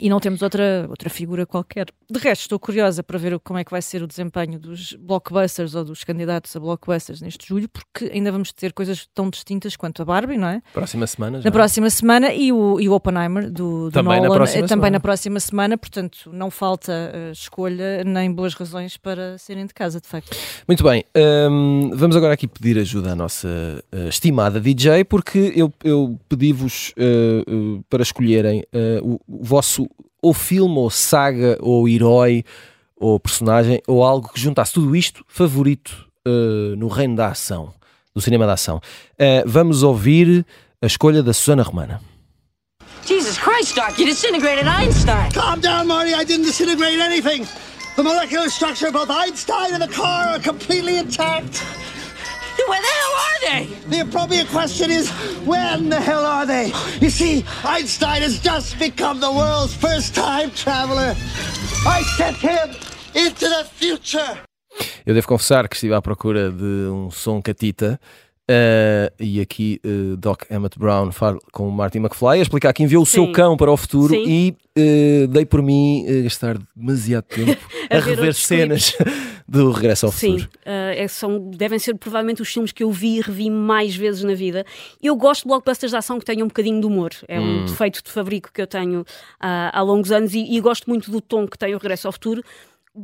e não temos outra, outra figura qualquer. De resto, estou curiosa para ver como é que vai ser o desempenho dos blockbusters ou dos candidatos a blockbusters neste julho, porque ainda vamos ter coisas tão distintas quanto a Barbie, não é? Próxima semana já. Na próxima semana e o, e o Oppenheimer do, do Também na Nolan, próxima eh, também semana. na próxima semana, portanto não falta eh, escolha nem boas razões para serem de casa, de facto. Muito bem, hum, vamos agora aqui pedir ajuda à nossa eh, estimada DJ, porque eu, eu pedi-vos eh, para escolherem o, o vosso ou filme, ou saga, ou herói, ou personagem, ou algo que juntasse tudo isto favorito eh, no reino da ação, do cinema da ação. Eh, vamos ouvir a escolha da Susana Romana. Jesus Christ, Doc, you disintegrated Einstein. Calm down, Marty. I didn't disintegrate anything. The molecular structure of both Einstein and the car are completely intact. Where the hell are they? The appropriate question is, when the hell are they? You see, Einstein has just become the world's first time traveler. I sent him into the future. Eu devo confessar que estive à procura de um som catita eh, e aqui eh, Doc Emmett Brown fala com o Marty McFly a explicar que enviou o seu Sim. cão para o futuro Sim. e eh, dei por mim gastar demasiado tempo a, A ver rever cenas do Regresso ao Sim, Futuro. uh, é- são, devem ser provavelmente os filmes que eu vi e revi mais vezes na vida. Eu gosto de blockbusters de ação que tenham um bocadinho de humor. É Hum. um defeito de fabrico que eu tenho há longos anos e, e gosto muito do tom que tem o Regresso ao Futuro.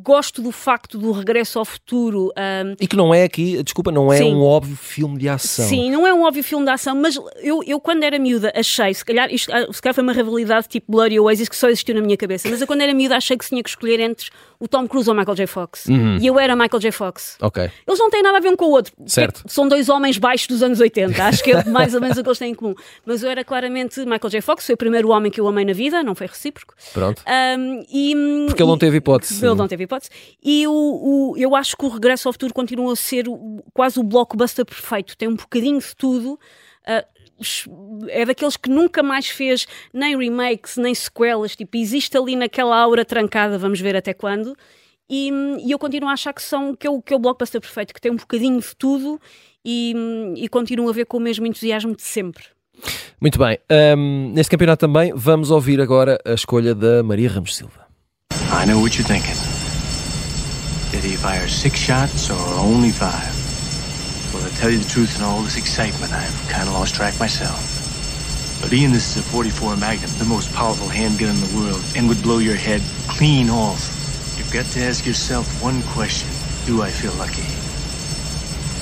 Gosto do facto do Regresso ao Futuro. ah, E que não é aqui, desculpa, não é Sim. um óbvio filme de ação. Sim, não é um óbvio filme de ação, mas eu, eu quando era miúda achei, se calhar, isto, ah, se calhar foi uma rivalidade tipo Bloody Oasis que só existiu na minha cabeça, mas eu quando era miúda achei que tinha que escolher entre o Tom Cruise ou o Michael J. Fox. E eu era Michael J. Fox. Ok. Eles não têm nada a ver um com o outro. Certo. Porque São dois homens baixos dos anos 80. Acho que é mais ou menos o que eles têm em comum. Mas eu era claramente Michael J. Fox, foi o primeiro homem que eu amei na vida, não foi recíproco. Pronto. Um, e, Porque ele não teve hipótese. Ele não teve hipótese. E o, o- eu acho que o Regresso ao Futuro continua a ser o- quase o blockbuster perfeito. Tem um bocadinho de tudo. Ah, é daqueles que nunca mais fez nem remakes, nem sequelas. Tipo, existe ali naquela aura trancada, vamos ver até quando. E, e eu continuo a achar que, são, que, é o, que é o blockbuster perfeito, que tem um bocadinho de tudo e, e continuo a ver com o mesmo entusiasmo de sempre. Muito bem. Ahm, neste campeonato também vamos ouvir agora a escolha da Maria Ramos Silva. I know what you're thinking. Did he fire six shots or only five? Well, to tell you the truth, in all this excitement, I've kind of lost track myself. But Ian, this is a 44 Magnum, the most powerful handgun in the world, and would blow your head clean off. You've got to ask yourself one question. Do I feel lucky?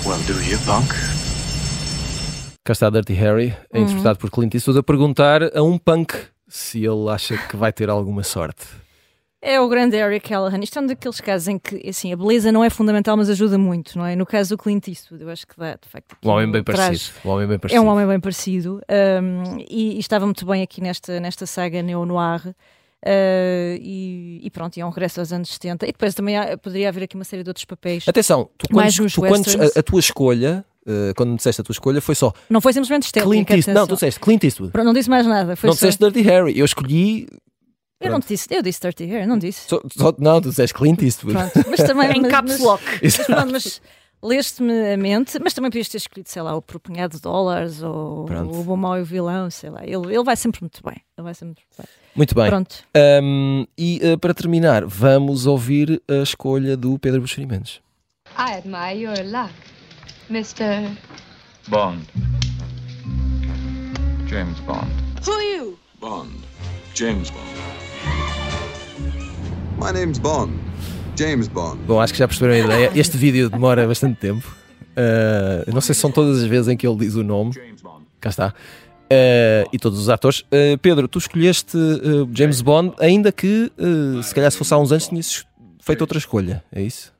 Well, do you, punk? Cá está Dirty Harry, é Uhum. interpretado por Clint Eastwood, a perguntar a um punk se ele acha que vai ter alguma sorte. É o grande Eric Callahan. Isto é um daqueles casos em que assim, a beleza não é fundamental, mas ajuda muito, não é? No caso do Clint Eastwood, eu acho que dá, de facto. Um homem bem parecido. Um homem bem É parecido. um homem bem parecido um, e, e estava muito bem aqui nesta, nesta saga neo-noir. uh, e, e pronto, e é um regresso aos anos 70. E depois também há- poderia haver aqui uma série de outros papéis. Atenção, tu uns tu westerns. a, a tua escolha eh, quando me disseste a tua escolha, foi só Não foi simplesmente estética. Clint Eastwood. Não, tu disseste Clint Eastwood. Pronto, Não disse mais nada. Foi Não só... disseste Dirty Harry. Eu escolhi. Eu não te disse, eu disse Dirty Hair, não disse. só- só- não, tu disseste Clint Eastwood. Pronto, mas também. Em mas, caps mas- lock. Mas, pronto, mas leste-me a mente, mas também podias ter escolhido, sei lá, o por punhado de dólares ou Pronto. o bom mau e o vilão, sei lá. Ele, ele vai sempre muito bem. Ele vai sempre muito bem. Muito bem. Pronto. Ahm, e eh, para terminar, vamos ouvir a escolha do Pedro Buxeri Mendes. I admire your luck, Mr. Bond. James Bond. Who are you? Bond. James Bond. My name's Bond. James Bond. Bom, acho que já perceberam a ideia. Este vídeo demora bastante tempo. Eu não sei se são todas as vezes em que ele diz o nome. Cá está. Ah, e todos os atores. Ah, Pedro, tu escolheste James Bond, ainda que se calhar se fosse há uns anos tinhas feito outra escolha, é isso?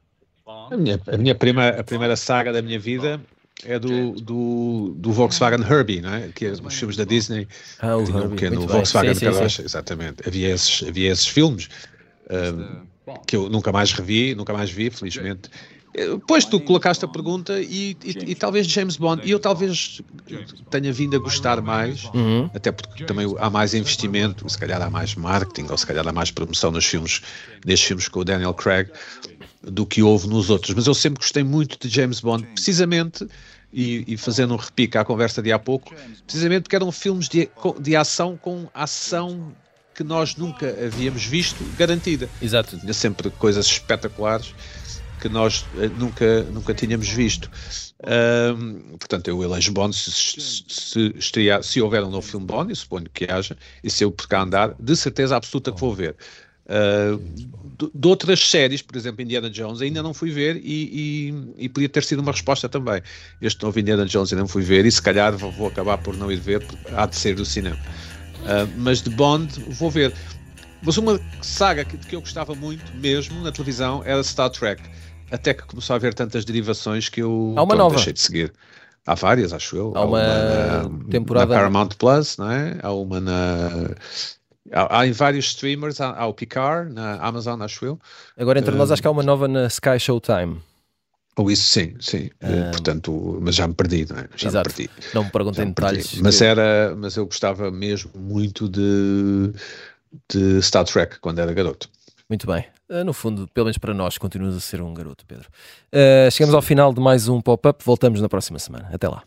A minha, a minha prima, a primeira saga da minha vida é do, do, do Volkswagen Herbie, não é? que é os filmes da Disney. Ah, o Tinha um Herbie, pequeno. Volkswagen Sim, sim, sim. exatamente. Havia esses, havia esses filmes que eu nunca mais revi, nunca mais vi, felizmente. Eh, Depois tu colocaste a pergunta e, e- e talvez James Bond, e eu talvez tenha vindo a gostar mais, Uhum. até porque também há mais investimento, se calhar há mais marketing, ou se calhar há mais promoção nos filmes, nestes filmes com o Daniel Craig, do que houve nos outros. Mas eu sempre gostei muito de James Bond, precisamente, e, e fazendo um repique à conversa de há pouco, precisamente porque eram filmes de, de ação com ação que nós nunca havíamos visto garantida. Exato. Tinha sempre coisas espetaculares que nós eh, nunca, nunca tínhamos visto. Ahm, portanto, eu elejo Bond se, se, se, estrear- se houver um novo filme Bond, e suponho que haja, e se eu por cá andar, de certeza absoluta que vou ver. De, de outras séries, por exemplo, Indiana Jones, ainda não fui ver e, e- e podia ter sido uma resposta também. Este novo Indiana Jones ainda não fui ver e se calhar vou, vou acabar por não ir ver, porque há de ser do cinema. Ah, mas de Bond vou ver. Mas uma saga que, que eu gostava muito mesmo na televisão era Star Trek. Até que começou a haver tantas derivações que eu Há uma nova. deixei de seguir. Há várias, acho eu. Há uma na, temporada- na Paramount Plus, não é? Há uma na. Há, há em vários streamers, há, há o Picard na Amazon, acho eu. Agora entre nós Ah. acho que há uma nova na Sky Showtime. Ou isso sim, sim. Eh, um, Portanto, mas já me perdi, não é? Já exato. me perdi. Não me perguntem me detalhes. Que... Mas era, mas eu gostava mesmo muito de, de Star Trek quando era garoto. Muito bem. Eh, no fundo, pelo menos para nós, continuas a ser um garoto, Pedro. Uh, chegamos ao final de mais um pop-up. Voltamos na próxima semana. Até lá.